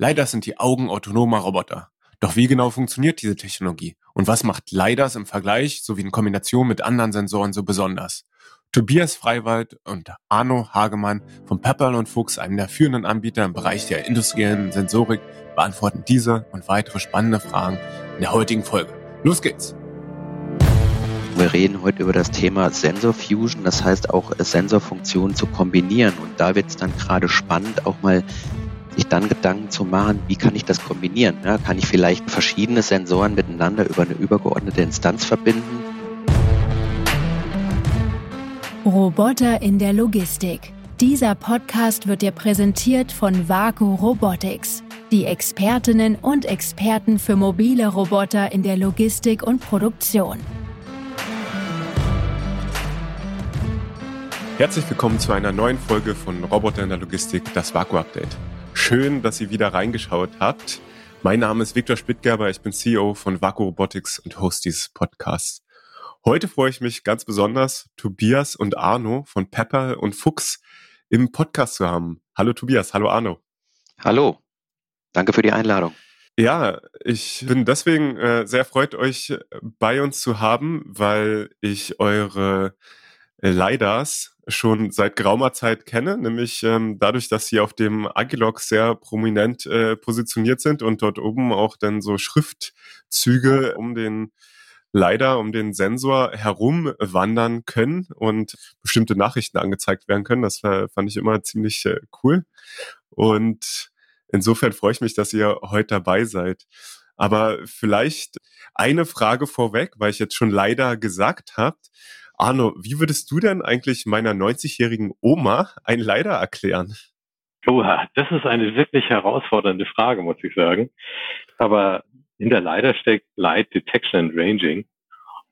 Leider sind die Augen autonomer Roboter. Doch wie genau funktioniert diese Technologie? Und was macht LiDARs im Vergleich sowie in Kombination mit anderen Sensoren so besonders? Tobias Freiwald und Arno Hagemann von Pepperl und Fuchs, einem der führenden Anbieter im Bereich der industriellen Sensorik, beantworten diese und weitere spannende Fragen in der heutigen Folge. Los geht's! Wir reden heute über das Thema Sensor Fusion, das heißt auch Sensorfunktionen zu kombinieren. Und da wird es dann gerade spannend, auch mal sich dann Gedanken zu machen, wie kann ich das kombinieren? Ja, kann ich vielleicht verschiedene Sensoren miteinander über eine übergeordnete Instanz verbinden? Roboter in der Logistik. Dieser Podcast wird dir präsentiert von Vaku Robotics, die Expertinnen und Experten für mobile Roboter in der Logistik und Produktion. Herzlich willkommen zu einer neuen Folge von Roboter in der Logistik, das Vaku Update. Schön, dass ihr wieder reingeschaut habt. Mein Name ist Viktor Spittgerber, ich bin CEO von Vaku Robotics und Host dieses Podcasts. Heute freue ich mich ganz besonders, Tobias und Arno von Pepper und Fuchs im Podcast zu haben. Hallo Tobias, hallo Arno. Hallo, danke für die Einladung. Ja, ich bin deswegen äh, sehr freut, euch bei uns zu haben, weil ich eure LiDARs schon seit geraumer Zeit kenne, nämlich ähm, dadurch, dass sie auf dem Agilog sehr prominent äh, positioniert sind und dort oben auch dann so Schriftzüge um den leider um den Sensor herum wandern können und bestimmte Nachrichten angezeigt werden können. Das fand ich immer ziemlich äh, cool. Und insofern freue ich mich, dass ihr heute dabei seid. Aber vielleicht eine Frage vorweg, weil ich jetzt schon leider gesagt habt. Arno, wie würdest du denn eigentlich meiner 90-jährigen Oma ein Leider erklären? Oha, das ist eine wirklich herausfordernde Frage, muss ich sagen. Aber hinter Leider steckt Light Detection and Ranging.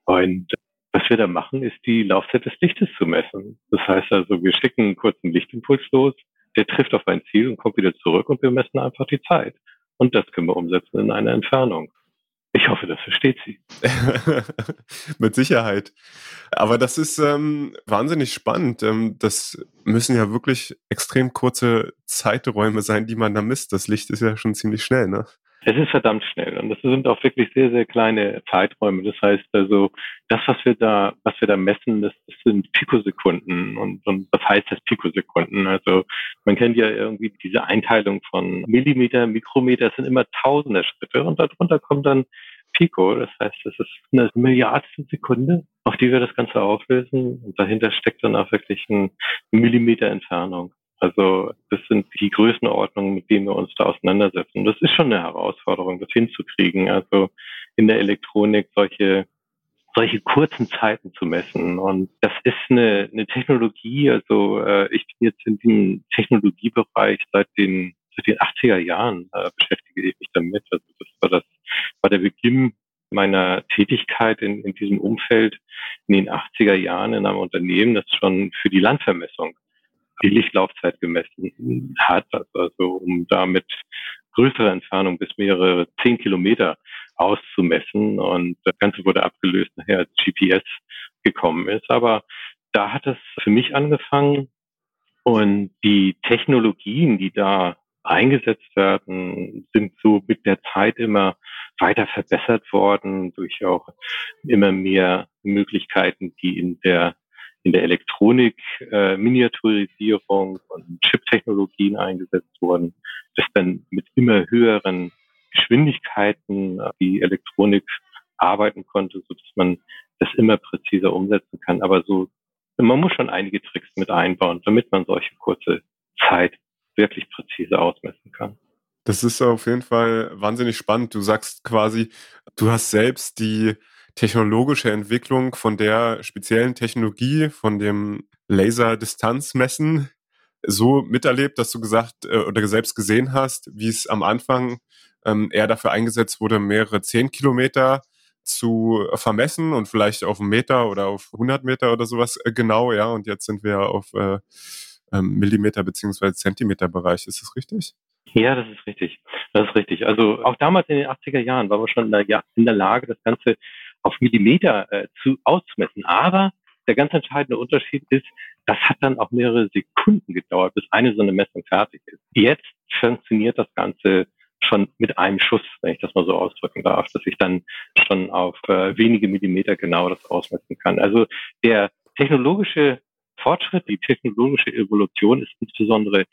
Und was wir da machen, ist die Laufzeit des Lichtes zu messen. Das heißt also, wir schicken einen kurzen Lichtimpuls los, der trifft auf ein Ziel und kommt wieder zurück und wir messen einfach die Zeit. Und das können wir umsetzen in einer Entfernung. Ich hoffe, das versteht sie. Mit Sicherheit. Aber das ist ähm, wahnsinnig spannend. Ähm, das müssen ja wirklich extrem kurze Zeiträume sein, die man da misst. Das Licht ist ja schon ziemlich schnell, ne? Es ist verdammt schnell und das sind auch wirklich sehr, sehr kleine Zeiträume. Das heißt also, das, was wir da, was wir da messen, das, das sind Pikosekunden. Und, und was heißt das Pikosekunden? Also man kennt ja irgendwie diese Einteilung von Millimeter, Mikrometer, das sind immer tausende Schritte und darunter kommt dann Pico. Das heißt, das ist eine Milliardstel Sekunde, auf die wir das Ganze auflösen. Und dahinter steckt dann auch wirklich ein Millimeter Entfernung. Also das sind die Größenordnungen, mit denen wir uns da auseinandersetzen. Das ist schon eine Herausforderung, das hinzukriegen. Also in der Elektronik solche solche kurzen Zeiten zu messen. Und das ist eine, eine Technologie, also äh, ich bin jetzt in diesem Technologiebereich seit den, seit den 80er Jahren äh, beschäftige ich mich damit. Also das war das war der Beginn meiner Tätigkeit in, in diesem Umfeld in den 80er Jahren in einem Unternehmen, das schon für die Landvermessung die Lichtlaufzeit gemessen hat, also um damit größere Entfernung bis mehrere zehn Kilometer auszumessen. Und das Ganze wurde abgelöst nachher als GPS gekommen ist. Aber da hat es für mich angefangen und die Technologien, die da eingesetzt werden, sind so mit der Zeit immer weiter verbessert worden durch auch immer mehr Möglichkeiten, die in der in der Elektronik äh, Miniaturisierung und Chip-Technologien eingesetzt wurden, dass dann mit immer höheren Geschwindigkeiten die Elektronik arbeiten konnte, so dass man das immer präziser umsetzen kann. Aber so, man muss schon einige Tricks mit einbauen, damit man solche kurze Zeit wirklich präzise ausmessen kann. Das ist auf jeden Fall wahnsinnig spannend. Du sagst quasi, du hast selbst die technologische Entwicklung von der speziellen Technologie, von dem Laserdistanzmessen so miterlebt, dass du gesagt äh, oder selbst gesehen hast, wie es am Anfang ähm, eher dafür eingesetzt wurde, mehrere zehn Kilometer zu vermessen und vielleicht auf einen Meter oder auf 100 Meter oder sowas äh, genau, ja. Und jetzt sind wir auf äh, Millimeter beziehungsweise Zentimeter Bereich. Ist das richtig? Ja, das ist richtig. Das ist richtig. Also auch damals in den 80er Jahren waren wir schon in der, in der Lage, das Ganze auf Millimeter äh, zu, auszumessen. Aber der ganz entscheidende Unterschied ist, das hat dann auch mehrere Sekunden gedauert, bis eine so eine Messung fertig ist. Jetzt funktioniert das Ganze schon mit einem Schuss, wenn ich das mal so ausdrücken darf, dass ich dann schon auf äh, wenige Millimeter genau das ausmessen kann. Also der technologische Fortschritt, die technologische Evolution ist insbesondere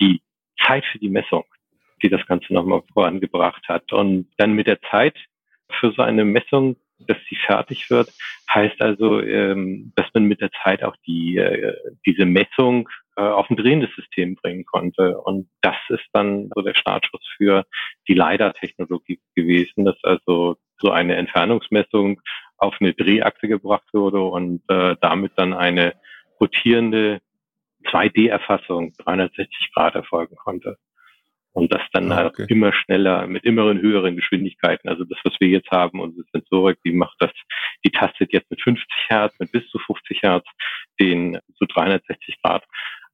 die Zeit für die Messung, die das Ganze nochmal vorangebracht hat. Und dann mit der Zeit für so eine Messung, dass sie fertig wird, heißt also, ähm, dass man mit der Zeit auch die, äh, diese Messung äh, auf ein drehendes System bringen konnte. Und das ist dann so der Startschuss für die LiDAR-Technologie gewesen, dass also so eine Entfernungsmessung auf eine Drehachse gebracht wurde und äh, damit dann eine rotierende 2D-Erfassung 360 Grad erfolgen konnte. Und das dann ah, halt okay. immer schneller mit immer höheren Geschwindigkeiten. Also das, was wir jetzt haben, unsere Sensorik, die macht das, die tastet jetzt mit 50 Hertz, mit bis zu 50 Hertz den zu 360 Grad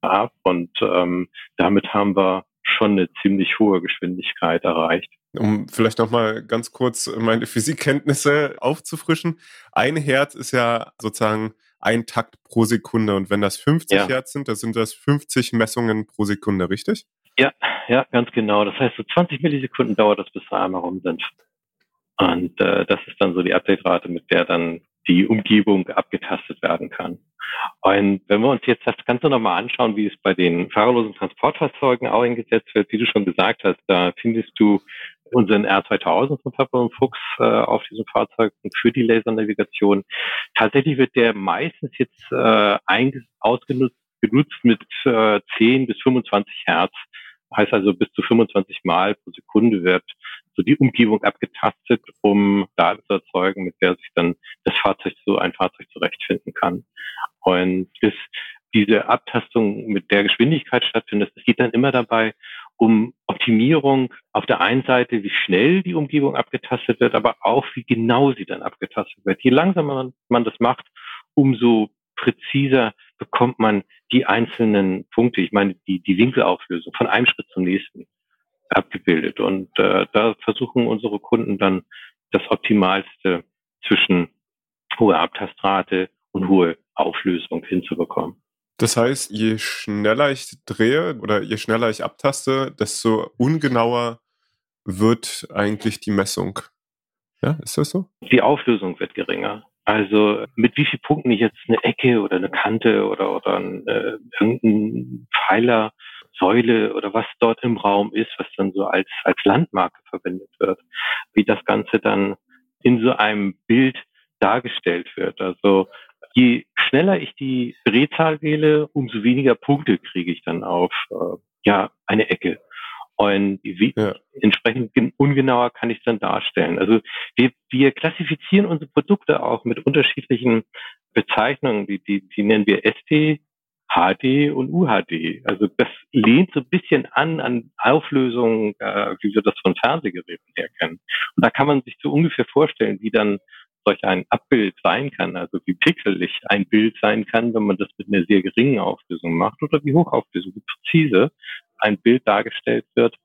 ab. Und ähm, damit haben wir schon eine ziemlich hohe Geschwindigkeit erreicht. Um vielleicht nochmal ganz kurz meine Physikkenntnisse aufzufrischen. Ein Herz ist ja sozusagen ein Takt pro Sekunde. Und wenn das 50 ja. Hertz sind, dann sind das 50 Messungen pro Sekunde, richtig? Ja, ja, ganz genau. Das heißt, so 20 Millisekunden dauert das, bis wir einmal rum sind. Und äh, das ist dann so die Update-Rate, mit der dann die Umgebung abgetastet werden kann. Und wenn wir uns jetzt das Ganze nochmal anschauen, wie es bei den fahrerlosen Transportfahrzeugen auch eingesetzt wird, wie du schon gesagt hast, da findest du unseren R2000 von Papa und Fuchs äh, auf diesem Fahrzeug für die Lasernavigation. Tatsächlich wird der meistens jetzt äh, ausgenutzt genutzt mit äh, 10 bis 25 Hertz. Heißt also bis zu 25 Mal pro Sekunde wird so die Umgebung abgetastet, um Daten zu erzeugen, mit der sich dann das Fahrzeug so ein Fahrzeug zurechtfinden kann. Und bis diese Abtastung mit der Geschwindigkeit stattfindet, es geht dann immer dabei um Optimierung auf der einen Seite, wie schnell die Umgebung abgetastet wird, aber auch wie genau sie dann abgetastet wird. Je langsamer man das macht, umso präziser bekommt man die einzelnen Punkte, ich meine die, die Winkelauflösung von einem Schritt zum nächsten abgebildet. Und äh, da versuchen unsere Kunden dann das Optimalste zwischen hohe Abtastrate und hohe Auflösung hinzubekommen. Das heißt, je schneller ich drehe oder je schneller ich abtaste, desto ungenauer wird eigentlich die Messung. Ja, ist das so? Die Auflösung wird geringer. Also mit wie vielen Punkten ich jetzt eine Ecke oder eine Kante oder, oder ein, äh, irgendein Pfeiler, Säule oder was dort im Raum ist, was dann so als, als Landmarke verwendet wird, wie das Ganze dann in so einem Bild dargestellt wird. Also je schneller ich die Drehzahl wähle, umso weniger Punkte kriege ich dann auf äh, ja eine Ecke. Und wie, ja. entsprechend ungenauer kann ich es dann darstellen. Also wir, wir klassifizieren unsere Produkte auch mit unterschiedlichen Bezeichnungen. Die, die, die nennen wir ST, HD und UHD. Also das lehnt so ein bisschen an an Auflösungen, äh, wie wir das von Fernsehgeräten her kennen. Und da kann man sich so ungefähr vorstellen, wie dann solch ein Abbild sein kann, also wie pixelig ein Bild sein kann, wenn man das mit einer sehr geringen Auflösung macht oder wie hochauflösung, wie präzise ein Bild dargestellt wird,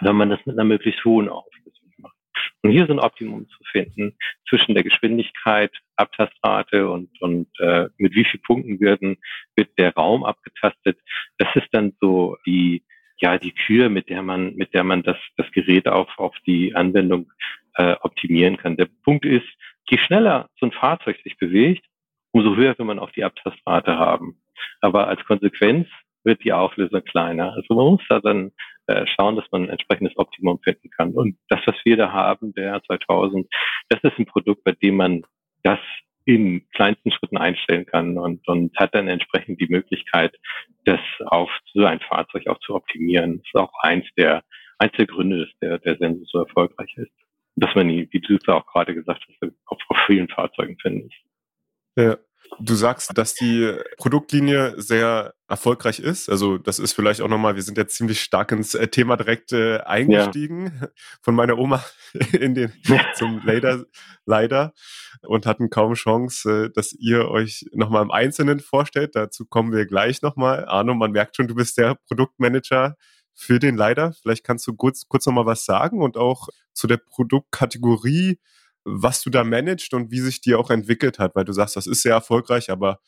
wenn man das mit einer möglichst hohen Auflösung macht. Und hier ist ein Optimum zu finden zwischen der Geschwindigkeit, Abtastrate und, und äh, mit wie vielen Punkten werden, wird der Raum abgetastet. Das ist dann so die ja die Kür, mit der man mit der man das das Gerät auf auf die Anwendung äh, optimieren kann. Der Punkt ist, je schneller so ein Fahrzeug sich bewegt, umso höher will man auch die Abtastrate haben. Aber als Konsequenz wird die Auflösung kleiner. Also man muss da dann äh, schauen, dass man ein entsprechendes Optimum finden kann. Und das, was wir da haben, der 2000, das ist ein Produkt, bei dem man das in kleinsten Schritten einstellen kann und, und hat dann entsprechend die Möglichkeit, das auf so ein Fahrzeug auch zu optimieren. Das ist auch eins der, eins der Gründe, dass der, der Sensor so erfolgreich ist dass man die, wie du auch gerade gesagt hast, auf, auf vielen Fahrzeugen findet. Ja. Du sagst, dass die Produktlinie sehr erfolgreich ist. Also das ist vielleicht auch nochmal, wir sind jetzt ziemlich stark ins äh, Thema direkt äh, eingestiegen ja. von meiner Oma in den zum leider leider und hatten kaum Chance, äh, dass ihr euch nochmal im Einzelnen vorstellt. Dazu kommen wir gleich nochmal. Arno, man merkt schon, du bist der Produktmanager für den leider. Vielleicht kannst du kurz, kurz nochmal was sagen und auch zu der Produktkategorie, was du da managst und wie sich die auch entwickelt hat, weil du sagst, das ist sehr erfolgreich, aber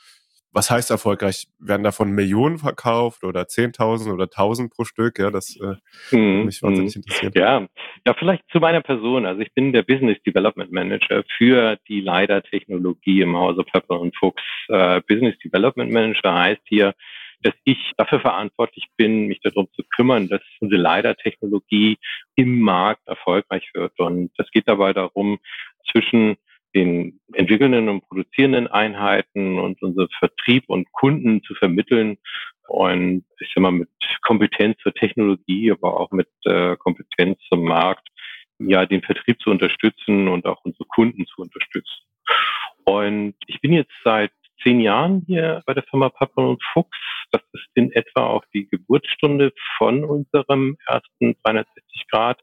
was heißt erfolgreich? Werden davon Millionen verkauft oder 10.000 oder 1.000 pro Stück? Ja, das äh, mhm. mich wahnsinnig mhm. interessiert. Ja. ja, vielleicht zu meiner Person. Also ich bin der Business Development Manager für die LiDAR-Technologie im Hause Pepper und Fuchs. Äh, Business Development Manager heißt hier, dass ich dafür verantwortlich bin, mich darum zu kümmern, dass unsere LiDAR-Technologie im Markt erfolgreich wird. Und es geht dabei darum, zwischen den entwickelnden und produzierenden Einheiten und unser Vertrieb und Kunden zu vermitteln und ich sag mal mit Kompetenz zur Technologie, aber auch mit äh, Kompetenz zum Markt, ja, den Vertrieb zu unterstützen und auch unsere Kunden zu unterstützen. Und ich bin jetzt seit zehn Jahren hier bei der Firma Pappen und Fuchs. Das ist in etwa auch die Geburtsstunde von unserem ersten 360 Grad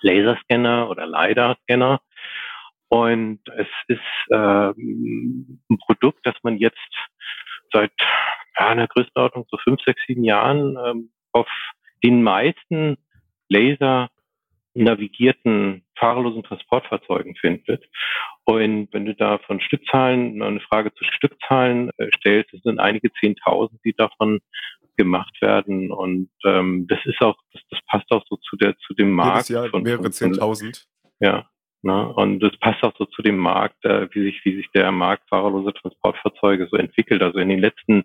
Laserscanner oder LiDAR-Scanner. Und es ist äh, ein Produkt, das man jetzt seit ja, einer Größenordnung so fünf, sechs, sieben Jahren ähm, auf den meisten Laser navigierten fahrerlosen Transportfahrzeugen findet. Und wenn du da von Stückzahlen, eine Frage zu Stückzahlen äh, stellst, es sind einige Zehntausend, die davon gemacht werden. Und ähm, das ist auch, das, das passt auch so zu der zu dem Markt. Jedes Jahr von, mehrere Zehntausend. Ja, Ne? Und das passt auch so zu dem Markt, äh, wie sich, wie sich der Markt fahrerlose Transportfahrzeuge so entwickelt. Also in den letzten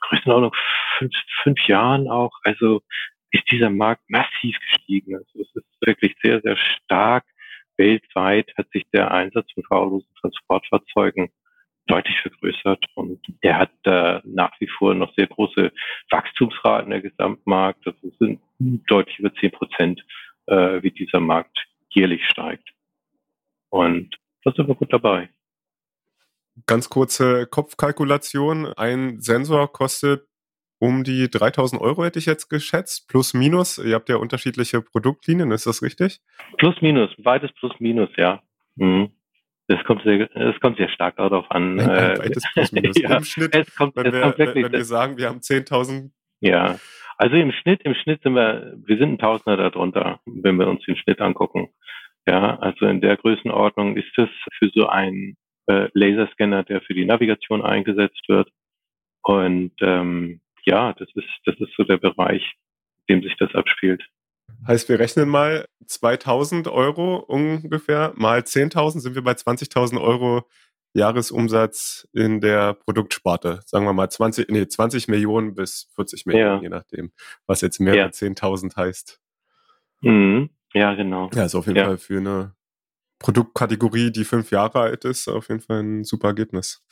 Größenordnung fünf, fünf Jahren auch, also ist dieser Markt massiv gestiegen. Also es ist wirklich sehr, sehr stark. Weltweit hat sich der Einsatz von fahrerlosen Transportfahrzeugen deutlich vergrößert und der hat äh, nach wie vor noch sehr große Wachstumsraten der Gesamtmarkt. Das sind deutlich über zehn Prozent, äh, wie dieser Markt jährlich steigt. Und da sind wir gut dabei. Ganz kurze Kopfkalkulation. Ein Sensor kostet um die 3000 Euro, hätte ich jetzt geschätzt. Plus, minus. Ihr habt ja unterschiedliche Produktlinien, ist das richtig? Plus, minus. Beides plus, minus, ja. Mhm. Das kommt sehr, das kommt sehr stark darauf an. Ein, ein beides plus, minus. ja, Im Schnitt, es kommt, wenn, es wir, kommt wirklich, wenn wir sagen, wir haben 10.000 ja, also im Schnitt, im Schnitt sind wir, wir sind ein Tausender darunter, wenn wir uns den Schnitt angucken. Ja, also in der Größenordnung ist es für so einen äh, Laserscanner, der für die Navigation eingesetzt wird. Und ähm, ja, das ist, das ist so der Bereich, in dem sich das abspielt. Heißt, wir rechnen mal 2000 Euro ungefähr mal 10.000 sind wir bei 20.000 Euro Jahresumsatz in der Produktsparte. Sagen wir mal 20, nee, 20 Millionen bis 40 Millionen, ja. je nachdem, was jetzt mehr ja. als 10.000 heißt. Mhm. Ja, genau. Ja, ist auf jeden ja. Fall für eine Produktkategorie, die fünf Jahre alt ist, auf jeden Fall ein super Ergebnis.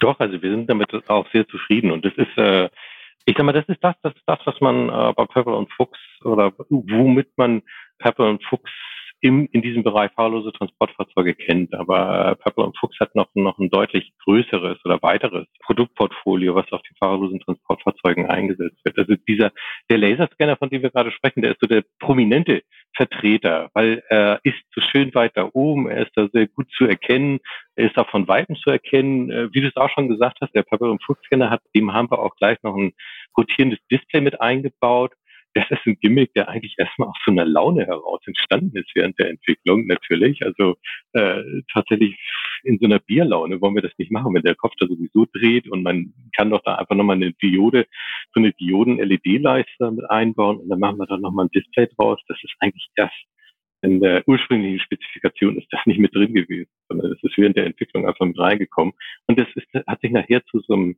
Doch, also wir sind damit auch sehr zufrieden und das ist, äh, ich sag mal, das ist das, das ist das, was man äh, bei Purple und Fuchs oder womit man Purple und Fuchs im, in diesem Bereich fahrlose Transportfahrzeuge kennt. Aber äh, Purple und Fuchs hat noch, noch ein deutlich größeres oder weiteres Produktportfolio, was auf den fahrerlosen Transportfahrzeugen eingesetzt wird. Also dieser, der Laserscanner, von dem wir gerade sprechen, der ist so der prominente Vertreter, weil er ist so schön weit da oben, er ist da sehr gut zu erkennen, er ist auch von Weitem zu erkennen. Äh, wie du es auch schon gesagt hast, der Purple und Fuchs Scanner hat, dem haben wir auch gleich noch ein rotierendes Display mit eingebaut das ist ein Gimmick, der eigentlich erstmal aus so einer Laune heraus entstanden ist während der Entwicklung natürlich. Also äh, tatsächlich in so einer Bierlaune wollen wir das nicht machen, wenn der Kopf da sowieso dreht und man kann doch da einfach nochmal eine Diode, so eine Dioden-LED-Leiste mit einbauen und dann machen wir da nochmal ein Display draus. Das ist eigentlich erst in der ursprünglichen Spezifikation ist das nicht mit drin gewesen, sondern das ist während der Entwicklung einfach mit reingekommen. Und das ist, hat sich nachher zu so einem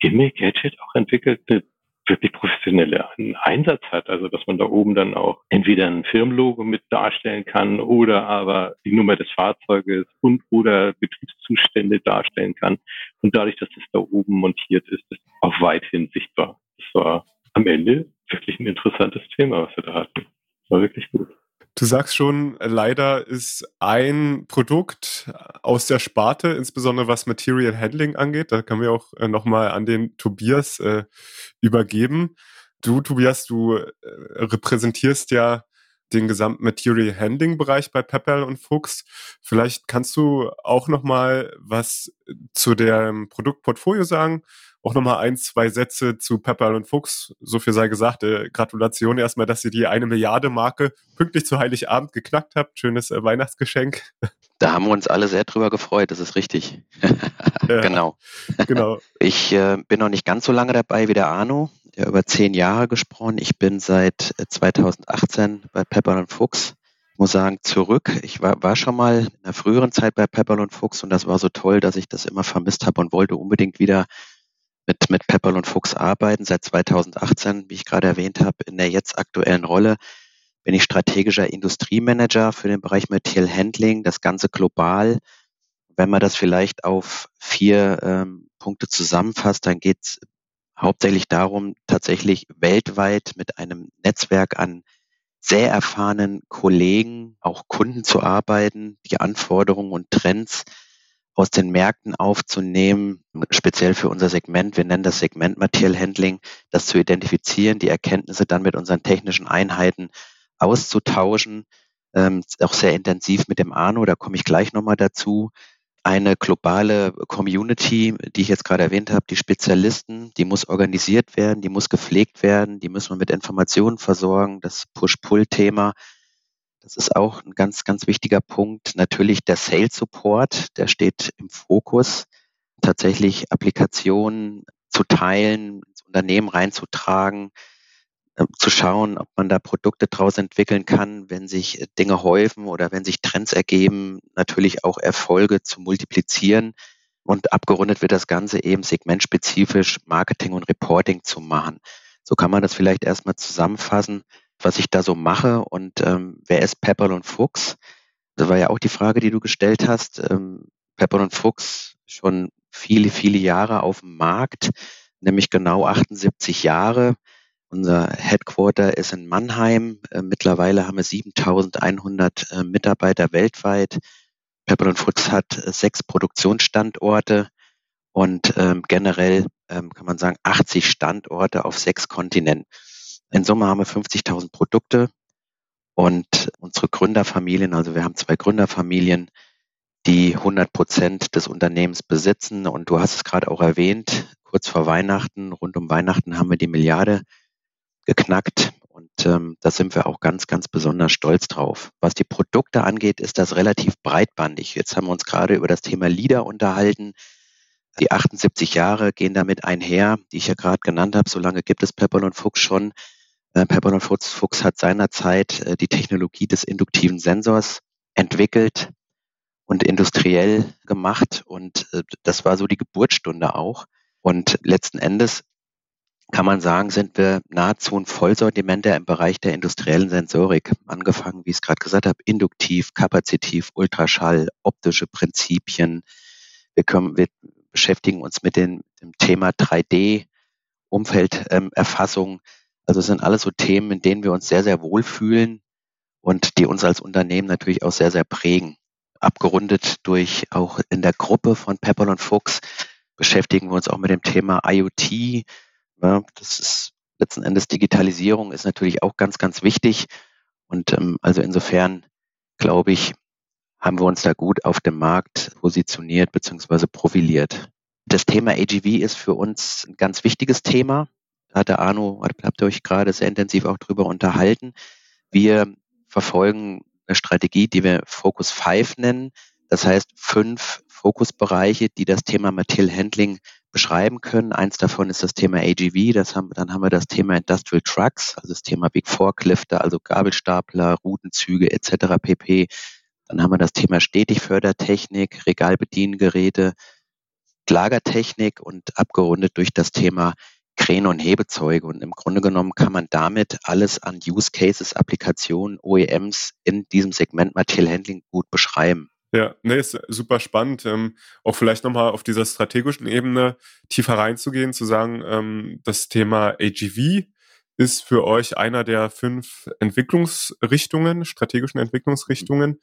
Gimmick-Gadget auch entwickelt, eine wirklich professionelle Einsatz hat. Also dass man da oben dann auch entweder ein Firmenlogo mit darstellen kann oder aber die Nummer des Fahrzeuges und oder Betriebszustände darstellen kann. Und dadurch, dass das da oben montiert ist, ist auch weithin sichtbar. Das war am Ende wirklich ein interessantes Thema, was wir da hatten. War wirklich gut. Du sagst schon, leider ist ein Produkt aus der Sparte, insbesondere was Material Handling angeht. Da können wir auch äh, nochmal an den Tobias äh, übergeben. Du, Tobias, du äh, repräsentierst ja den gesamten Material Handling Bereich bei Pepperl und Fuchs. Vielleicht kannst du auch nochmal was zu dem Produktportfolio sagen auch nochmal ein, zwei Sätze zu Pepperl und Fuchs. So viel sei gesagt. Äh, Gratulation erstmal, dass ihr die eine Milliarde Marke pünktlich zu Heiligabend geknackt habt. Schönes äh, Weihnachtsgeschenk. Da haben wir uns alle sehr drüber gefreut, das ist richtig. ja, genau. genau. Ich äh, bin noch nicht ganz so lange dabei wie der Arno, der über zehn Jahre gesprochen. Ich bin seit 2018 äh, bei Pepper und Fuchs. Ich muss sagen, zurück. Ich war, war schon mal in der früheren Zeit bei Pepper und Fuchs und das war so toll, dass ich das immer vermisst habe und wollte unbedingt wieder mit, mit Pepperl und Fuchs arbeiten. Seit 2018, wie ich gerade erwähnt habe, in der jetzt aktuellen Rolle bin ich strategischer Industriemanager für den Bereich Material Handling, das Ganze global. Wenn man das vielleicht auf vier ähm, Punkte zusammenfasst, dann geht es hauptsächlich darum, tatsächlich weltweit mit einem Netzwerk an sehr erfahrenen Kollegen, auch Kunden zu arbeiten, die Anforderungen und Trends aus den Märkten aufzunehmen, speziell für unser Segment. Wir nennen das Segment Material Handling, das zu identifizieren, die Erkenntnisse dann mit unseren technischen Einheiten auszutauschen. Ähm, auch sehr intensiv mit dem Arno, da komme ich gleich nochmal dazu. Eine globale Community, die ich jetzt gerade erwähnt habe, die Spezialisten, die muss organisiert werden, die muss gepflegt werden, die müssen wir mit Informationen versorgen, das Push-Pull-Thema das ist auch ein ganz, ganz wichtiger Punkt. Natürlich der Sales Support, der steht im Fokus. Tatsächlich Applikationen zu teilen, ins Unternehmen reinzutragen, ähm, zu schauen, ob man da Produkte draus entwickeln kann, wenn sich äh, Dinge häufen oder wenn sich Trends ergeben, natürlich auch Erfolge zu multiplizieren. Und abgerundet wird das Ganze eben segmentspezifisch Marketing und Reporting zu machen. So kann man das vielleicht erstmal zusammenfassen was ich da so mache und ähm, wer ist Pepperl und Fuchs? Das war ja auch die Frage, die du gestellt hast. Ähm, Pepperl und Fuchs schon viele, viele Jahre auf dem Markt, nämlich genau 78 Jahre. Unser Headquarter ist in Mannheim. Äh, mittlerweile haben wir 7100 äh, Mitarbeiter weltweit. Pepperl und Fuchs hat äh, sechs Produktionsstandorte und ähm, generell ähm, kann man sagen 80 Standorte auf sechs Kontinenten. In Summe haben wir 50.000 Produkte und unsere Gründerfamilien, also wir haben zwei Gründerfamilien, die 100 Prozent des Unternehmens besitzen. Und du hast es gerade auch erwähnt, kurz vor Weihnachten, rund um Weihnachten haben wir die Milliarde geknackt. Und ähm, da sind wir auch ganz, ganz besonders stolz drauf. Was die Produkte angeht, ist das relativ breitbandig. Jetzt haben wir uns gerade über das Thema Leader unterhalten. Die 78 Jahre gehen damit einher, die ich ja gerade genannt habe. Solange gibt es Pepperl und Fuchs schon. Äh, Pepperl Fuchs, Fuchs hat seinerzeit äh, die Technologie des induktiven Sensors entwickelt und industriell gemacht und äh, das war so die Geburtsstunde auch. Und letzten Endes kann man sagen, sind wir nahezu ein Vollsortimenter im Bereich der industriellen Sensorik. Angefangen, wie ich es gerade gesagt habe, induktiv, kapazitiv, Ultraschall, optische Prinzipien. Wir, können, wir beschäftigen uns mit dem, dem Thema 3D, Umfelderfassung. Ähm, also es sind alles so Themen, in denen wir uns sehr, sehr wohlfühlen und die uns als Unternehmen natürlich auch sehr, sehr prägen. Abgerundet durch auch in der Gruppe von Pepperl und Fuchs beschäftigen wir uns auch mit dem Thema IoT. Ja, das ist letzten Endes Digitalisierung ist natürlich auch ganz, ganz wichtig. Und ähm, also insofern glaube ich, haben wir uns da gut auf dem Markt positioniert bzw. profiliert. Das Thema AGV ist für uns ein ganz wichtiges Thema hat der Arno, habt ihr euch gerade sehr intensiv auch drüber unterhalten. Wir verfolgen eine Strategie, die wir Focus 5 nennen. Das heißt, fünf Fokusbereiche, die das Thema Material Handling beschreiben können. Eins davon ist das Thema AGV, das haben, dann haben wir das Thema Industrial Trucks, also das Thema Big Forklifter, also Gabelstapler, Routenzüge etc. pp. Dann haben wir das Thema Stetigfördertechnik, Regalbediengeräte, Lagertechnik und abgerundet durch das Thema Kräne und Hebezeuge. Und im Grunde genommen kann man damit alles an Use Cases, Applikationen, OEMs in diesem Segment Material Handling gut beschreiben. Ja, nee, ist super spannend. Ähm, auch vielleicht nochmal auf dieser strategischen Ebene tiefer reinzugehen, zu sagen, ähm, das Thema AGV ist für euch einer der fünf Entwicklungsrichtungen, strategischen Entwicklungsrichtungen.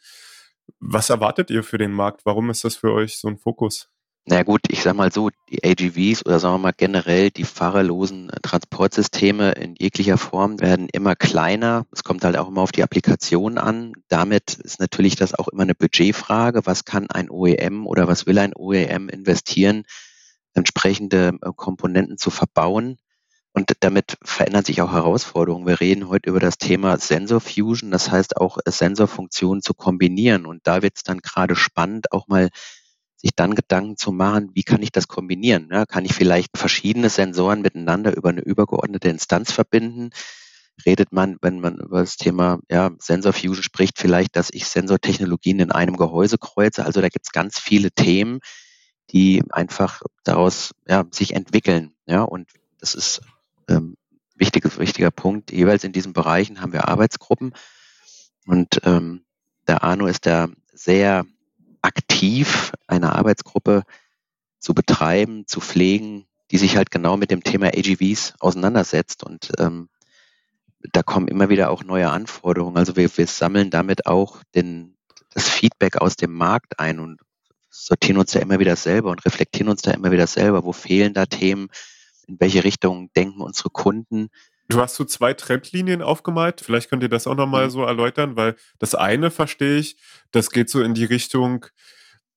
Was erwartet ihr für den Markt? Warum ist das für euch so ein Fokus? Na gut, ich sag mal so, die AGVs oder sagen wir mal generell die fahrerlosen Transportsysteme in jeglicher Form werden immer kleiner. Es kommt halt auch immer auf die Applikation an. Damit ist natürlich das auch immer eine Budgetfrage. Was kann ein OEM oder was will ein OEM investieren, entsprechende äh, Komponenten zu verbauen? Und damit verändern sich auch Herausforderungen. Wir reden heute über das Thema Sensor Fusion, das heißt auch Sensorfunktionen zu kombinieren. Und da wird es dann gerade spannend, auch mal sich dann Gedanken zu machen, wie kann ich das kombinieren? Ja, kann ich vielleicht verschiedene Sensoren miteinander über eine übergeordnete Instanz verbinden? Redet man, wenn man über das Thema ja, Sensor Fusion spricht, vielleicht, dass ich Sensortechnologien in einem Gehäuse kreuze? Also da gibt es ganz viele Themen, die einfach daraus ja, sich entwickeln. Ja, und das ist ähm, wichtiger, wichtiger Punkt. Jeweils in diesen Bereichen haben wir Arbeitsgruppen und ähm, der Arno ist da sehr aktiv, eine Arbeitsgruppe zu betreiben, zu pflegen, die sich halt genau mit dem Thema AGVs auseinandersetzt und ähm, da kommen immer wieder auch neue Anforderungen. Also wir, wir sammeln damit auch den, das Feedback aus dem Markt ein und sortieren uns da immer wieder selber und reflektieren uns da immer wieder selber. Wo fehlen da Themen? In welche Richtung denken unsere Kunden? Du hast so zwei Trendlinien aufgemalt. Vielleicht könnt ihr das auch nochmal mhm. so erläutern, weil das eine verstehe ich, das geht so in die Richtung,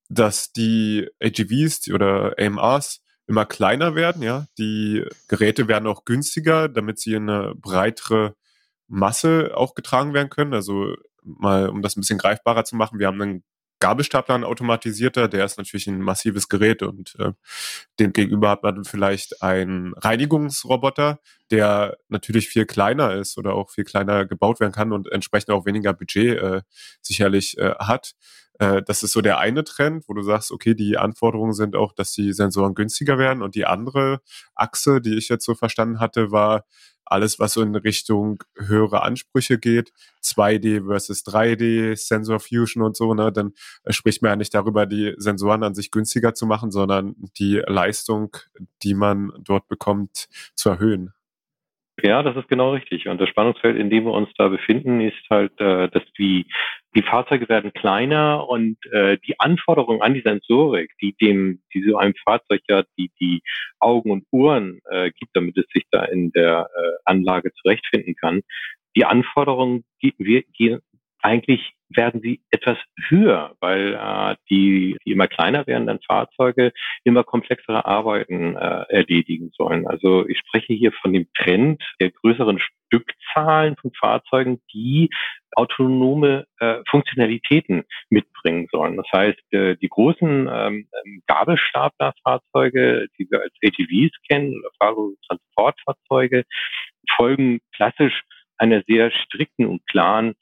dass die AGVs oder AMRs immer kleiner werden, ja. Die Geräte werden auch günstiger, damit sie in eine breitere Masse auch getragen werden können. Also mal, um das ein bisschen greifbarer zu machen, wir haben einen Gabelstapler, ein automatisierter, der ist natürlich ein massives Gerät und äh, dem gegenüber hat man vielleicht einen Reinigungsroboter, der natürlich viel kleiner ist oder auch viel kleiner gebaut werden kann und entsprechend auch weniger Budget äh, sicherlich äh, hat. Äh, das ist so der eine Trend, wo du sagst, okay, die Anforderungen sind auch, dass die Sensoren günstiger werden. Und die andere Achse, die ich jetzt so verstanden hatte, war alles, was so in Richtung höhere Ansprüche geht, 2D versus 3D, Sensor Fusion und so, ne, dann spricht man ja nicht darüber, die Sensoren an sich günstiger zu machen, sondern die Leistung, die man dort bekommt, zu erhöhen. Ja, das ist genau richtig. Und das Spannungsfeld, in dem wir uns da befinden, ist halt, äh, dass die, die Fahrzeuge werden kleiner und äh, die Anforderungen an die Sensorik, die dem, die so einem Fahrzeug ja die, die Augen und Ohren äh, gibt, damit es sich da in der äh, Anlage zurechtfinden kann, die Anforderungen gehen eigentlich werden sie etwas höher, weil äh, die, die immer kleiner werdenden Fahrzeuge immer komplexere Arbeiten äh, erledigen sollen. Also ich spreche hier von dem Trend der größeren Stückzahlen von Fahrzeugen, die autonome äh, Funktionalitäten mitbringen sollen. Das heißt, äh, die großen ähm, Gabelstaplerfahrzeuge, die wir als ATVs kennen, oder Fahrgutstransportfahrzeuge, folgen klassisch einer sehr strikten und klaren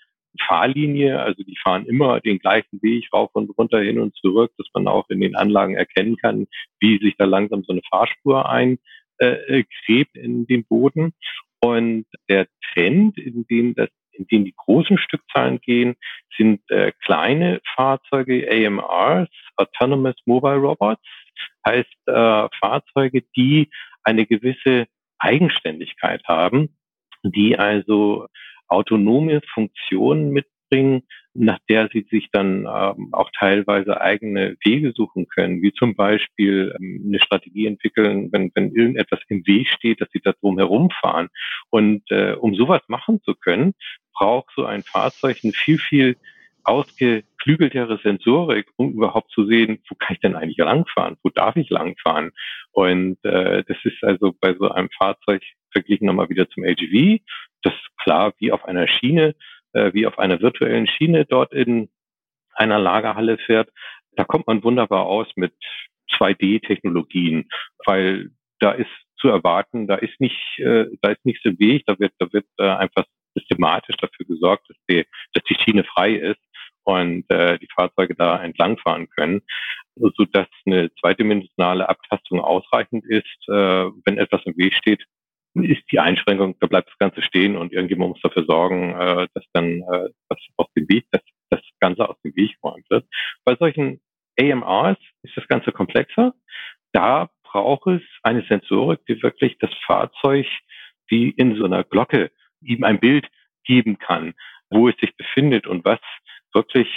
Fahrlinie, also die fahren immer den gleichen Weg rauf und runter hin und zurück, dass man auch in den Anlagen erkennen kann, wie sich da langsam so eine Fahrspur eingräbt äh, in den Boden. Und der Trend, in dem das in denen die großen Stückzahlen gehen, sind äh, kleine Fahrzeuge, AMRs, Autonomous Mobile Robots, heißt äh, Fahrzeuge, die eine gewisse Eigenständigkeit haben, die also autonome Funktionen mitbringen, nach der sie sich dann ähm, auch teilweise eigene Wege suchen können, wie zum Beispiel ähm, eine Strategie entwickeln, wenn, wenn irgendetwas im Weg steht, dass sie da drum herumfahren. Und äh, um sowas machen zu können, braucht so ein Fahrzeug eine viel, viel ausgeklügeltere Sensorik, um überhaupt zu sehen, wo kann ich denn eigentlich langfahren, wo darf ich langfahren. Und äh, das ist also bei so einem Fahrzeug verglichen nochmal wieder zum AGV das klar wie auf einer Schiene, äh, wie auf einer virtuellen Schiene dort in einer Lagerhalle fährt. Da kommt man wunderbar aus mit 2D-Technologien, weil da ist zu erwarten, da ist nicht, äh, da ist nichts im Weg, da wird, da wird äh, einfach systematisch dafür gesorgt, dass die, dass die Schiene frei ist und äh, die Fahrzeuge da entlangfahren können, so dass eine zweidimensionale Abtastung ausreichend ist. Äh, wenn etwas im Weg steht, ist die Einschränkung, da bleibt das Ganze stehen und irgendjemand muss dafür sorgen, äh, dass dann äh, das aus dem Weg, dass das Ganze aus dem Weg geräumt wird. Bei solchen AMRs ist das Ganze komplexer. Da braucht es eine Sensorik, die wirklich das Fahrzeug wie in so einer Glocke ihm ein Bild geben kann, wo es sich befindet und was wirklich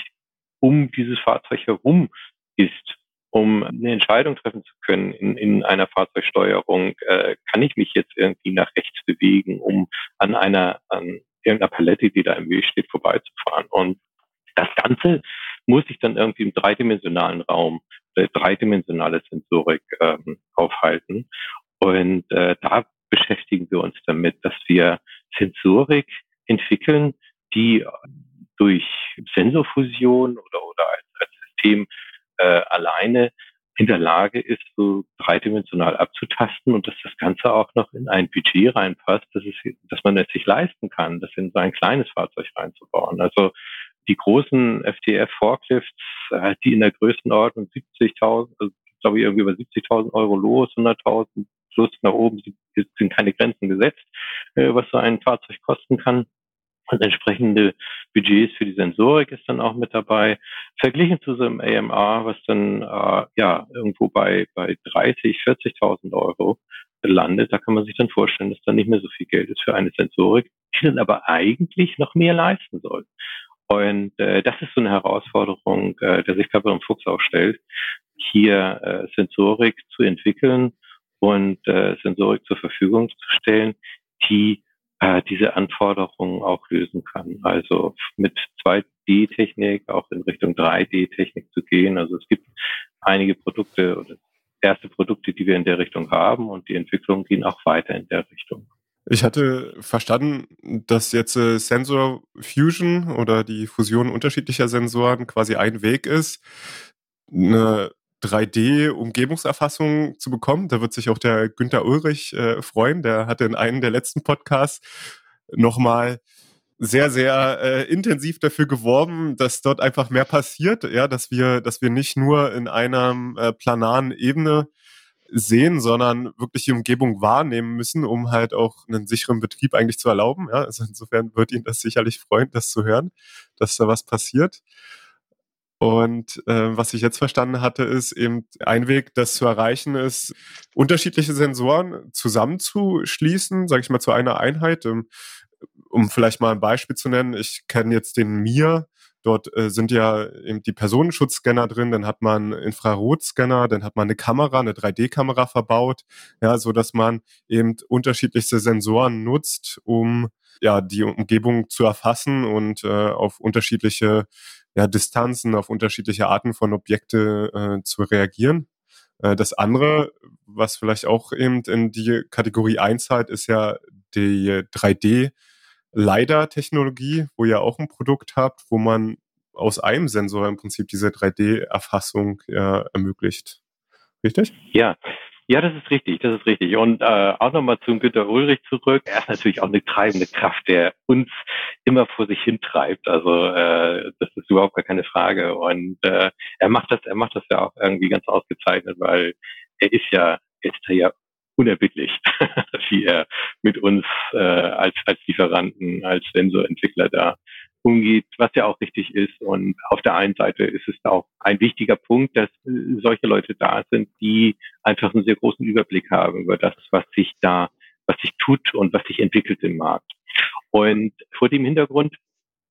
um dieses Fahrzeug herum ist um eine Entscheidung treffen zu können in, in einer Fahrzeugsteuerung, äh, kann ich mich jetzt irgendwie nach rechts bewegen, um an einer, an irgendeiner Palette, die da im Weg steht, vorbeizufahren. Und das Ganze muss sich dann irgendwie im dreidimensionalen Raum, äh, dreidimensionale Sensorik ähm, aufhalten. Und äh, da beschäftigen wir uns damit, dass wir Sensorik entwickeln, die durch Sensorfusion oder, oder als, als System äh, alleine in der Lage ist, so dreidimensional abzutasten und dass das Ganze auch noch in ein Budget reinpasst, dass, es, dass man es sich leisten kann, das in so ein kleines Fahrzeug reinzubauen. Also die großen FTF-Forklifts, äh, die in der Größenordnung 70.000, also glaube ich irgendwie über 70.000 Euro los, 100.000 plus nach oben sind keine Grenzen gesetzt, äh, was so ein Fahrzeug kosten kann. Und entsprechende Budgets für die Sensorik ist dann auch mit dabei. Verglichen zu so einem AMR, was dann äh, ja irgendwo bei, bei 30, 40.000 Euro landet, da kann man sich dann vorstellen, dass da nicht mehr so viel Geld ist für eine Sensorik, die dann aber eigentlich noch mehr leisten soll. Und äh, das ist so eine Herausforderung, äh, der sich und Fuchs auch stellt, hier äh, Sensorik zu entwickeln und äh, Sensorik zur Verfügung zu stellen, die äh, diese Anforderungen auch lösen kann. Also mit 2D-Technik auch in Richtung 3D-Technik zu gehen. Also es gibt einige Produkte oder erste Produkte, die wir in der Richtung haben und die Entwicklungen gehen auch weiter in der Richtung. Ich hatte verstanden, dass jetzt äh, Sensor Fusion oder die Fusion unterschiedlicher Sensoren quasi ein Weg ist, eine 3D-Umgebungserfassung zu bekommen. Da wird sich auch der Günther Ulrich äh, freuen. Der hatte in einem der letzten Podcasts nochmal sehr, sehr äh, intensiv dafür geworben, dass dort einfach mehr passiert, ja, dass wir, dass wir nicht nur in einer äh, planaren Ebene sehen, sondern wirklich die Umgebung wahrnehmen müssen, um halt auch einen sicheren Betrieb eigentlich zu erlauben. Ja, also insofern wird ihn das sicherlich freuen, das zu hören, dass da was passiert. Und äh, was ich jetzt verstanden hatte, ist eben ein Weg, das zu erreichen, ist unterschiedliche Sensoren zusammenzuschließen, sage ich mal, zu einer Einheit. Um, um vielleicht mal ein Beispiel zu nennen, ich kenne jetzt den Mir, Dort äh, sind ja eben die Personenschutzscanner drin, dann hat man Infrarotscanner, dann hat man eine Kamera, eine 3D-Kamera verbaut, ja, so dass man eben unterschiedlichste Sensoren nutzt, um ja die Umgebung zu erfassen und äh, auf unterschiedliche ja, Distanzen, auf unterschiedliche Arten von Objekte äh, zu reagieren. Äh, das andere, was vielleicht auch eben in die Kategorie einzahlt, ist ja die 3D- LiDAR-Technologie, wo ihr auch ein Produkt habt, wo man aus einem Sensor im Prinzip diese 3D-Erfassung ja, ermöglicht. Richtig? Ja. Ja, das ist richtig, das ist richtig. Und äh, auch nochmal zum Günter Ulrich zurück. Er ist natürlich auch eine treibende Kraft, der uns immer vor sich hintreibt. Also äh, das ist überhaupt gar keine Frage. Und äh, er macht das, er macht das ja auch irgendwie ganz ausgezeichnet, weil er ist ja, er ist ja unerbittlich, wie er mit uns äh, als, als Lieferanten, als Sensorentwickler da umgeht, was ja auch richtig ist. Und auf der einen Seite ist es auch ein wichtiger Punkt, dass äh, solche Leute da sind, die einfach einen sehr großen Überblick haben über das, was sich da, was sich tut und was sich entwickelt im Markt. Und vor dem Hintergrund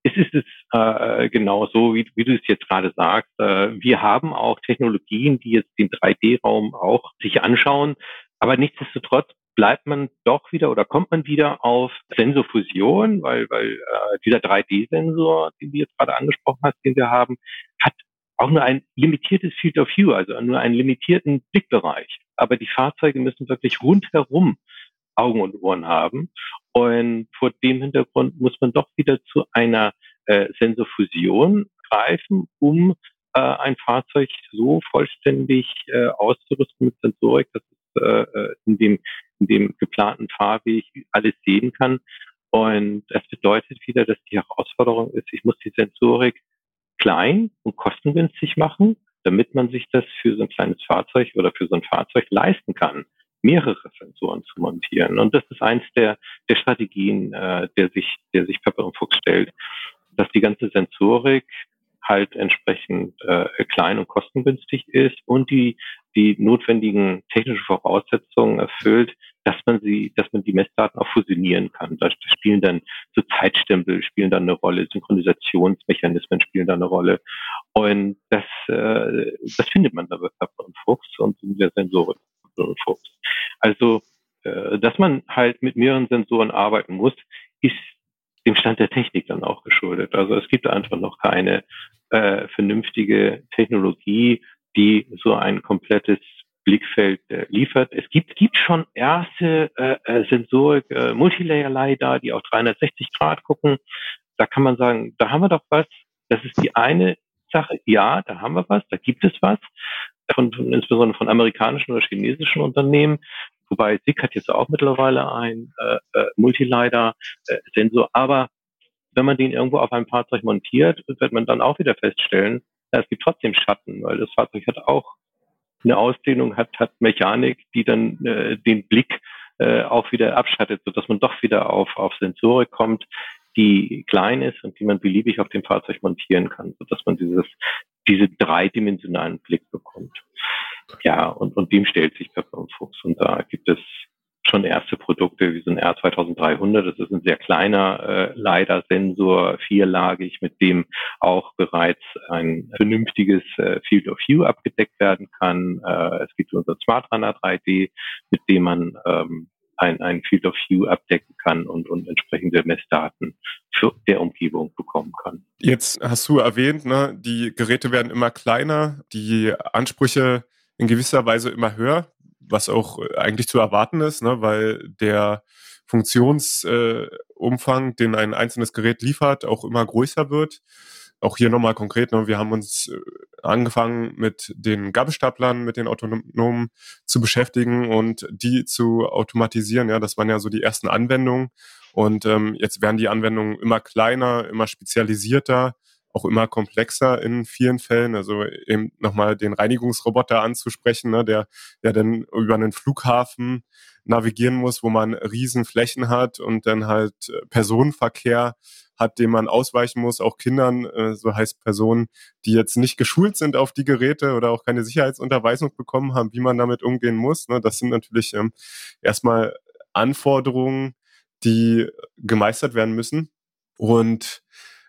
ist es äh, genau so, wie, wie du es jetzt gerade sagst. Äh, wir haben auch Technologien, die jetzt den 3D-Raum auch sich anschauen, aber nichtsdestotrotz bleibt man doch wieder oder kommt man wieder auf Sensorfusion, weil, weil äh, dieser 3D-Sensor, den du jetzt gerade angesprochen hast, den wir haben, hat auch nur ein limitiertes Field of View, also nur einen limitierten Blickbereich. Aber die Fahrzeuge müssen wirklich rundherum Augen und Ohren haben. Und vor dem Hintergrund muss man doch wieder zu einer äh, Sensorfusion greifen, um äh, ein Fahrzeug so vollständig äh, auszurüsten mit Sensorik, dass äh, in, dem, in dem geplanten Fahrweg alles sehen kann. Und das bedeutet wieder, dass die Herausforderung ist, ich muss die Sensorik klein und kostengünstig machen, damit man sich das für so ein kleines Fahrzeug oder für so ein Fahrzeug leisten kann, mehrere Sensoren zu montieren. Und das ist eins der, der Strategien, äh, der sich, der sich Pepper und Fuchs stellt, dass die ganze Sensorik halt entsprechend äh, klein und kostengünstig ist und die die notwendigen technischen Voraussetzungen erfüllt, dass man sie, dass man die Messdaten auch fusionieren kann. Da spielen dann so Zeitstempel spielen dann eine Rolle, Synchronisationsmechanismen spielen dann eine Rolle. Und das, äh, das findet man da bei Pepper und Fuchs und in der Sensorik und Fuchs. Also, äh, dass man halt mit mehreren Sensoren arbeiten muss, ist dem Stand der Technik dann auch geschuldet. Also es gibt einfach noch keine äh, vernünftige Technologie, die so ein komplettes Blickfeld äh, liefert. Es gibt, gibt schon erste äh, äh Sensorik, äh, Multilayer-LiDAR, die auf 360 Grad gucken. Da kann man sagen, da haben wir doch was. Das ist die eine Sache. Ja, da haben wir was, da gibt es was. Von, von, insbesondere von amerikanischen oder chinesischen Unternehmen. Wobei SICK hat jetzt auch mittlerweile ein äh, äh, Multilider-Sensor. Äh, Aber wenn man den irgendwo auf einem Fahrzeug montiert, wird man dann auch wieder feststellen, es gibt trotzdem Schatten, weil das Fahrzeug hat auch eine Ausdehnung, hat, hat Mechanik, die dann äh, den Blick äh, auch wieder abschattet, sodass man doch wieder auf, auf Sensorik kommt, die klein ist und die man beliebig auf dem Fahrzeug montieren kann, sodass man dieses, diese dreidimensionalen Blick bekommt. Ja, und, und dem stellt sich Pepper Fuchs. Und da gibt es schon erste Produkte wie so ein R2300. Das ist ein sehr kleiner äh, LiDAR-Sensor, vierlagig, mit dem auch bereits ein vernünftiges äh, Field of View abgedeckt werden kann. Äh, es gibt unser Smart Runner 3D, mit dem man ähm, ein, ein Field of View abdecken kann und, und entsprechende Messdaten für der Umgebung bekommen kann. Jetzt hast du erwähnt, ne, die Geräte werden immer kleiner, die Ansprüche in gewisser Weise immer höher, was auch eigentlich zu erwarten ist, ne, weil der Funktionsumfang, äh, den ein einzelnes Gerät liefert, auch immer größer wird. Auch hier nochmal konkret, ne, wir haben uns äh, angefangen mit den Gabelstaplern, mit den Autonomen zu beschäftigen und die zu automatisieren. Ja, das waren ja so die ersten Anwendungen. Und ähm, jetzt werden die Anwendungen immer kleiner, immer spezialisierter, auch immer komplexer in vielen Fällen. Also eben nochmal den Reinigungsroboter anzusprechen, ne, der, der dann über einen Flughafen navigieren muss, wo man riesen Flächen hat und dann halt Personenverkehr hat, dem man ausweichen muss, auch Kindern, äh, so heißt Personen, die jetzt nicht geschult sind auf die Geräte oder auch keine Sicherheitsunterweisung bekommen haben, wie man damit umgehen muss. Ne? Das sind natürlich ähm, erstmal Anforderungen, die gemeistert werden müssen. Und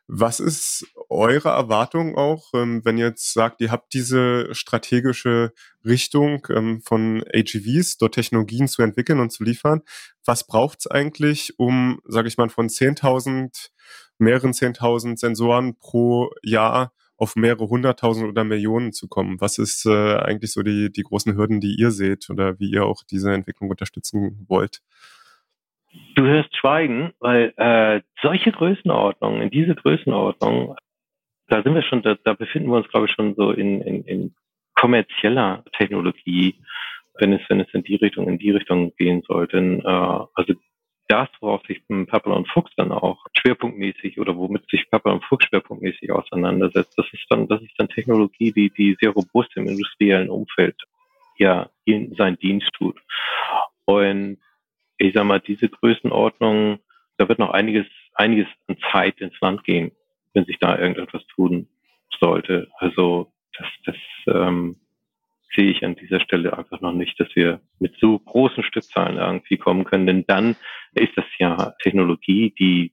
was ist eure Erwartung auch, ähm, wenn ihr jetzt sagt, ihr habt diese strategische Richtung ähm, von AGVs, dort Technologien zu entwickeln und zu liefern? Was braucht es eigentlich, um, sage ich mal, von 10.000, mehreren 10.000 Sensoren pro Jahr auf mehrere hunderttausend oder Millionen zu kommen? Was ist äh, eigentlich so die, die großen Hürden, die ihr seht oder wie ihr auch diese Entwicklung unterstützen wollt? Du hörst Schweigen, weil äh, solche Größenordnungen, in diese Größenordnung, da sind wir schon, da, da befinden wir uns, glaube ich, schon so in, in, in kommerzieller Technologie, wenn es, wenn es in die Richtung, in die Richtung gehen sollte. Äh, also das, worauf sich Purple und Fuchs dann auch schwerpunktmäßig oder womit sich Purple und Fuchs schwerpunktmäßig auseinandersetzt, das ist dann, das ist dann Technologie, die, die sehr robust im industriellen Umfeld ja seinen Dienst tut. Und ich sag mal, diese Größenordnung, da wird noch einiges, einiges an Zeit ins Land gehen, wenn sich da irgendetwas tun sollte. Also das, das ähm, sehe ich an dieser Stelle einfach noch nicht, dass wir mit so großen Stückzahlen irgendwie kommen können. Denn dann ist das ja Technologie, die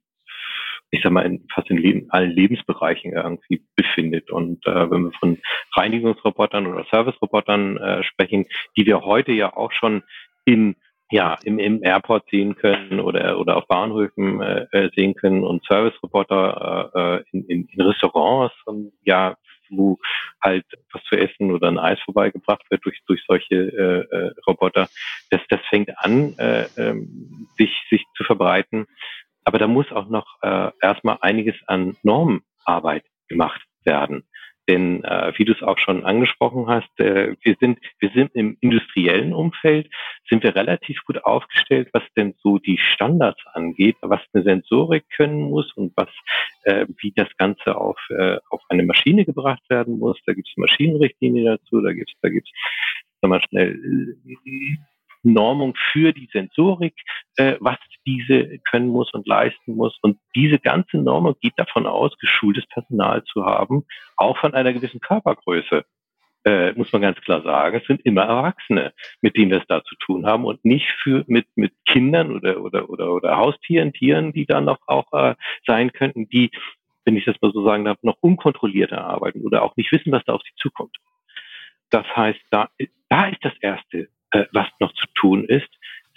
ich sag mal, in, fast in Leben, allen Lebensbereichen irgendwie befindet. Und äh, wenn wir von Reinigungsrobotern oder Servicerobotern äh, sprechen, die wir heute ja auch schon in ja, im, im Airport sehen können oder, oder auf Bahnhöfen äh, äh sehen können und Service-Roboter äh, in, in, in Restaurants, und, ja, wo halt was zu essen oder ein Eis vorbeigebracht wird durch, durch solche äh, äh, Roboter. Das, das fängt an, äh, äh, sich, sich zu verbreiten. Aber da muss auch noch äh, erstmal einiges an Normenarbeit gemacht werden. Denn äh, wie du es auch schon angesprochen hast, äh, wir sind wir sind im industriellen Umfeld sind wir relativ gut aufgestellt, was denn so die Standards angeht, was eine Sensorik können muss und was äh, wie das Ganze auf äh, auf eine Maschine gebracht werden muss. Da gibt es Maschinenrichtlinien dazu, da gibt's da gibt's mal schnell Normung für die Sensorik, äh, was diese können muss und leisten muss. Und diese ganze Normung geht davon aus, geschultes Personal zu haben, auch von einer gewissen Körpergröße. Äh, muss man ganz klar sagen, es sind immer Erwachsene, mit denen wir es da zu tun haben und nicht für mit mit Kindern oder oder oder oder Haustieren, Tieren, die dann noch auch äh, sein könnten, die, wenn ich das mal so sagen darf, noch unkontrollierter arbeiten oder auch nicht wissen, was da auf sie zukommt. Das heißt, da, da ist das erste äh, was noch zu tun ist,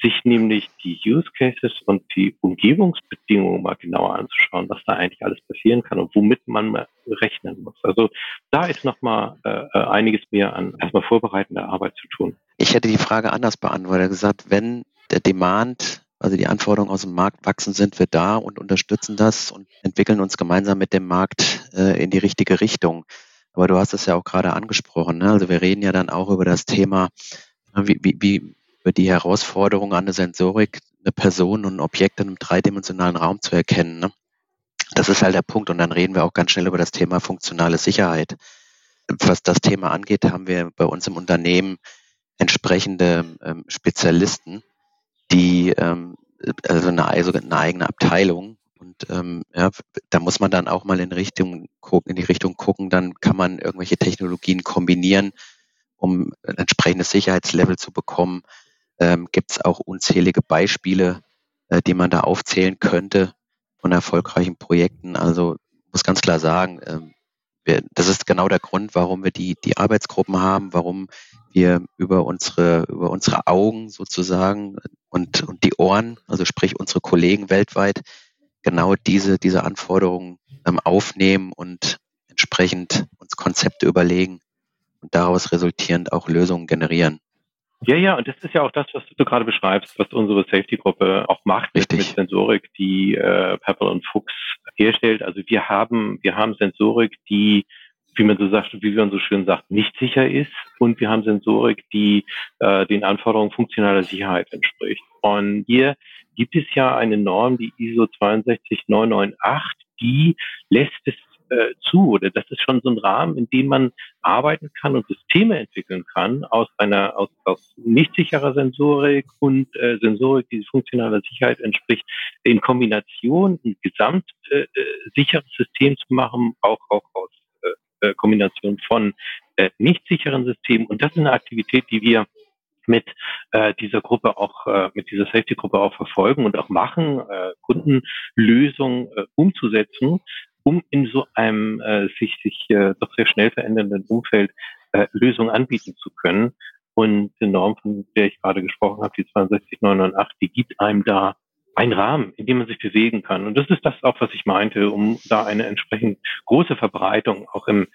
sich nämlich die Use Cases und die Umgebungsbedingungen mal genauer anzuschauen, was da eigentlich alles passieren kann und womit man rechnen muss. Also da ist nochmal äh, äh, einiges mehr an erstmal vorbereitender Arbeit zu tun. Ich hätte die Frage anders beantwortet, gesagt, wenn der Demand also die Anforderungen aus dem Markt wachsen, sind wir da und unterstützen das und entwickeln uns gemeinsam mit dem Markt äh, in die richtige Richtung. Aber du hast es ja auch gerade angesprochen. Ne? Also wir reden ja dann auch über das Thema, wie, wie, wie über die Herausforderung an der Sensorik, eine Person und ein Objekt in einem dreidimensionalen Raum zu erkennen. Ne? Das ist halt der Punkt. Und dann reden wir auch ganz schnell über das Thema funktionale Sicherheit. Was das Thema angeht, haben wir bei uns im Unternehmen entsprechende ähm, Spezialisten, die ähm, also eine, also eine eigene Abteilung. Und ähm, ja, da muss man dann auch mal in Richtung gucken, in die Richtung gucken, dann kann man irgendwelche Technologien kombinieren, um ein entsprechendes Sicherheitslevel zu bekommen. Ähm, Gibt es auch unzählige Beispiele, äh, die man da aufzählen könnte von erfolgreichen Projekten. Also muss ganz klar sagen, ähm, wir, das ist genau der Grund, warum wir die, die Arbeitsgruppen haben, warum wir über unsere, über unsere Augen sozusagen und, und die Ohren, also sprich unsere Kollegen weltweit, genau diese, diese Anforderungen ähm, aufnehmen und entsprechend uns Konzepte überlegen und daraus resultierend auch Lösungen generieren. Ja, ja, und das ist ja auch das, was du gerade beschreibst, was unsere Safety-Gruppe auch macht mit, mit, Sensorik, die äh, Pepper und Fuchs herstellt. Also wir haben, wir haben Sensorik, die wie man so sagt, wie man so schön sagt, nicht sicher ist. Und wir haben Sensorik, die äh, den Anforderungen funktionaler Sicherheit entspricht. Und hier gibt es ja eine Norm, die ISO 62998, die lässt es äh, zu, oder das ist schon so ein Rahmen, in dem man arbeiten kann und Systeme entwickeln kann aus einer aus, aus nicht sicherer Sensorik und äh, Sensorik, die funktionaler Sicherheit entspricht, in Kombination ein gesamt äh, äh sicheres System zu machen, auch auch aus äh, Kombination von äh, nicht sicheren Systemen. Und das ist eine Aktivität, die wir mit äh, dieser Gruppe auch, äh, mit dieser Safety-Gruppe auch verfolgen und auch machen, äh, Kundenlösungen äh, umzusetzen, um in so einem äh, sich, sich äh, doch sehr schnell verändernden Umfeld äh, Lösungen anbieten zu können. Und die Norm, von der ich gerade gesprochen habe, die 62998, die gibt einem da ein Rahmen, in dem man sich bewegen kann. Und das ist das auch, was ich meinte, um da eine entsprechend große Verbreitung auch im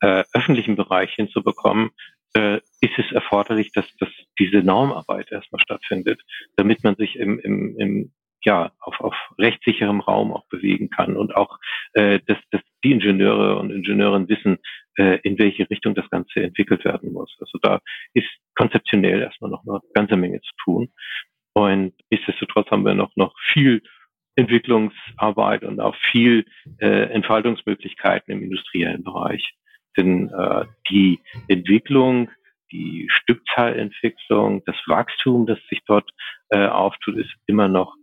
äh, öffentlichen Bereich hinzubekommen, äh, ist es erforderlich, dass, dass diese Normarbeit erstmal stattfindet, damit man sich im, im, im ja, auf, auf rechtssicherem Raum auch bewegen kann und auch, äh, dass, dass die Ingenieure und Ingenieurinnen wissen, äh, in welche Richtung das Ganze entwickelt werden muss. Also da ist konzeptionell erstmal noch eine ganze Menge zu tun. Und nichtsdestotrotz haben wir noch, noch viel Entwicklungsarbeit und auch viel äh, Entfaltungsmöglichkeiten im industriellen Bereich. Denn äh, die Entwicklung, die Stückzahlentwicklung, das Wachstum, das sich dort äh, auftut, ist immer noch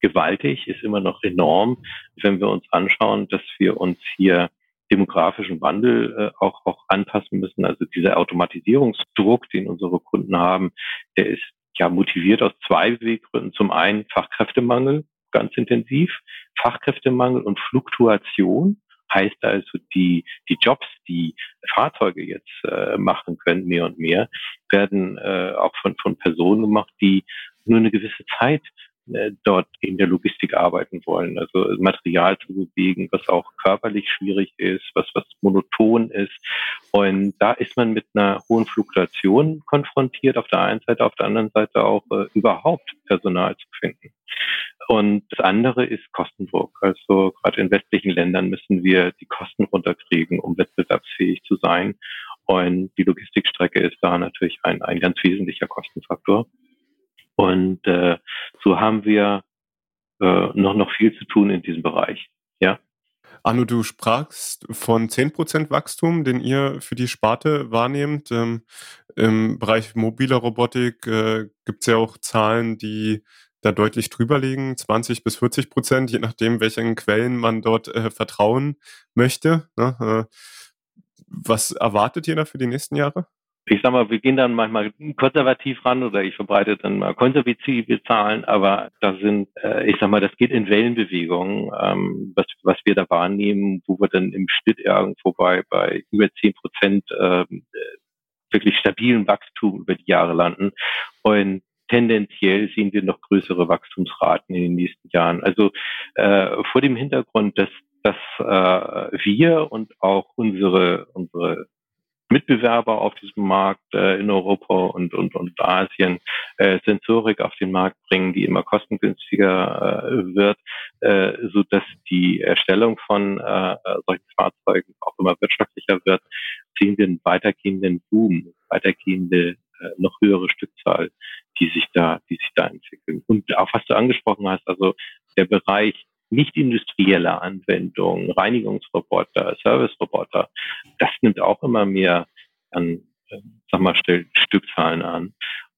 gewaltig, ist immer noch enorm, wenn wir uns anschauen, dass wir uns hier demografischen Wandel äh, auch, auch anpassen müssen. Also dieser Automatisierungsdruck, den unsere Kunden haben, der ist ja motiviert aus zwei Beweggründen. Zum einen Fachkräftemangel, ganz intensiv, Fachkräftemangel und Fluktuation. Heißt also, die, die Jobs, die Fahrzeuge jetzt äh, machen können, mehr und mehr, werden äh, auch von, von Personen gemacht, die nur eine gewisse Zeit dort in der Logistik arbeiten wollen. Also Material zu bewegen, was auch körperlich schwierig ist, was, was monoton ist. Und da ist man mit einer hohen Fluktuation konfrontiert auf der einen Seite, auf der anderen Seite auch äh, überhaupt Personal zu finden. Und das andere ist Kostendruck. Also gerade in westlichen Ländern müssen wir die Kosten runterkriegen, um wettbewerbsfähig zu sein. Und die Logistikstrecke ist da natürlich ein, ein ganz wesentlicher Kostenfaktor. Und äh, so haben wir äh, noch, noch viel zu tun in diesem Bereich. Ja. Arno, du sprachst von 10% Wachstum, den ihr für die Sparte wahrnehmt. Ähm, Im Bereich mobiler Robotik äh, gibt es ja auch Zahlen, die da deutlich drüber liegen, 20 bis 40 Prozent, je nachdem, welchen Quellen man dort äh, vertrauen möchte. Ne? Äh, was erwartet ihr da für die nächsten Jahre? Ich sag mal, wir gehen dann manchmal konservativ ran oder ich verbreite dann mal konservative Zahlen, aber da sind, äh, ich sag mal, das geht in Wellenbewegungen, ähm, was, was wir da wahrnehmen, wo wir dann im Schnitt irgendwo bei, bei über zehn Prozent ähm, wirklich stabilen Wachstum über die Jahre landen. Und tendenziell sehen wir noch größere Wachstumsraten in den nächsten Jahren. Also äh, vor dem Hintergrund, dass, dass äh, wir und auch unsere, unsere Mitbewerber auf diesem Markt äh, in Europa und, und, und Asien äh, Sensorik auf den Markt bringen, die immer kostengünstiger äh, wird, äh, so dass die Erstellung von äh, solchen Fahrzeugen auch immer wirtschaftlicher wird, sehen wir einen weitergehenden Boom, weitergehende äh, noch höhere Stückzahl, die sich da, die sich da entwickeln. Und auch was du angesprochen hast, also der Bereich nicht industrielle Anwendungen, Reinigungsroboter, Serviceroboter, das nimmt auch immer mehr an, äh, sag mal, Stückzahlen an.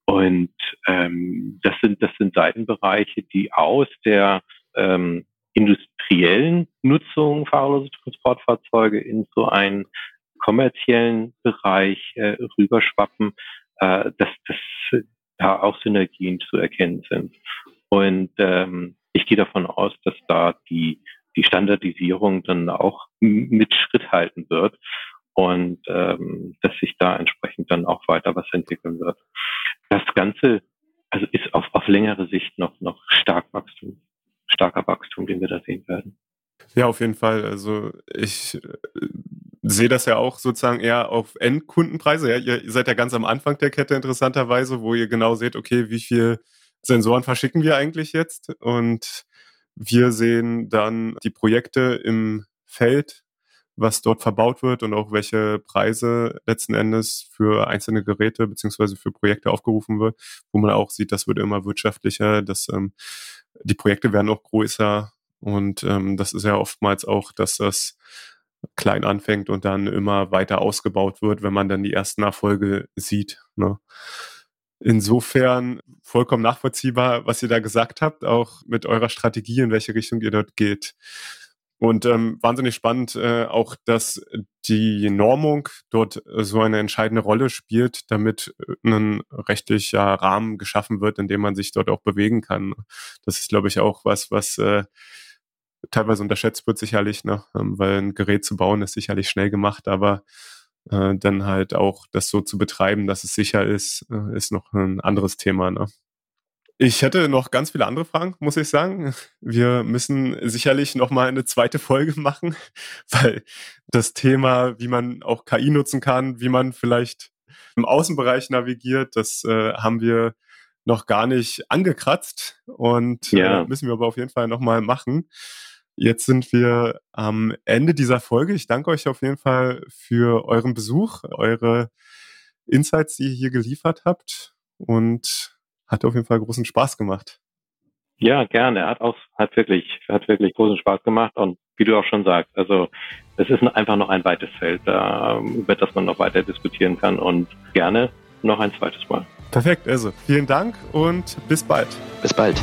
Und ähm, das sind das sind Seitenbereiche, die aus der ähm, industriellen Nutzung fahrerlose Transportfahrzeuge in so einen kommerziellen Bereich äh, rüberschwappen, äh, dass, dass da auch Synergien zu erkennen sind. Und ähm, ich gehe davon aus, dass da die, die Standardisierung dann auch mit Schritt halten wird und ähm, dass sich da entsprechend dann auch weiter was entwickeln wird. Das Ganze also ist auf, auf längere Sicht noch, noch stark Wachstum, starker Wachstum, den wir da sehen werden. Ja, auf jeden Fall. Also ich äh, sehe das ja auch sozusagen eher auf Endkundenpreise. Ja, ihr seid ja ganz am Anfang der Kette interessanterweise, wo ihr genau seht, okay, wie viel Sensoren verschicken wir eigentlich jetzt? Und wir sehen dann die Projekte im Feld, was dort verbaut wird und auch welche Preise letzten Endes für einzelne Geräte beziehungsweise für Projekte aufgerufen wird, wo man auch sieht, das wird immer wirtschaftlicher, dass ähm, die Projekte werden auch größer und ähm, das ist ja oftmals auch, dass das klein anfängt und dann immer weiter ausgebaut wird, wenn man dann die ersten Erfolge sieht. Ne? Insofern vollkommen nachvollziehbar, was ihr da gesagt habt, auch mit eurer Strategie, in welche Richtung ihr dort geht. Und ähm, wahnsinnig spannend äh, auch, dass die Normung dort so eine entscheidende Rolle spielt, damit ein rechtlicher Rahmen geschaffen wird, in dem man sich dort auch bewegen kann. Das ist, glaube ich, auch was, was äh, teilweise unterschätzt wird sicherlich, ne? Ähm, weil ein Gerät zu bauen ist sicherlich schnell gemacht, aber äh, dann halt auch das so zu betreiben, dass es sicher ist, äh, ist noch ein anderes Thema. Ne? Ich hätte noch ganz viele andere Fragen, muss ich sagen. Wir müssen sicherlich noch mal eine zweite Folge machen, weil das Thema, wie man auch KI nutzen kann, wie man vielleicht im Außenbereich navigiert, das äh, haben wir noch gar nicht angekratzt und äh, ja. äh, müssen wir aber auf jeden Fall noch mal machen. Jetzt sind wir am Ende dieser Folge. Ich danke euch auf jeden Fall für euren Besuch, eure Insights, die ihr hier geliefert habt und hat auf jeden Fall großen Spaß gemacht. Ja, gerne. Hat auch, hat wirklich, hat wirklich großen Spaß gemacht und wie du auch schon sagst, also es ist einfach noch ein weites Feld, über das man noch weiter diskutieren kann und gerne noch ein zweites Mal. Perfekt, also vielen Dank und bis bald. Bis bald.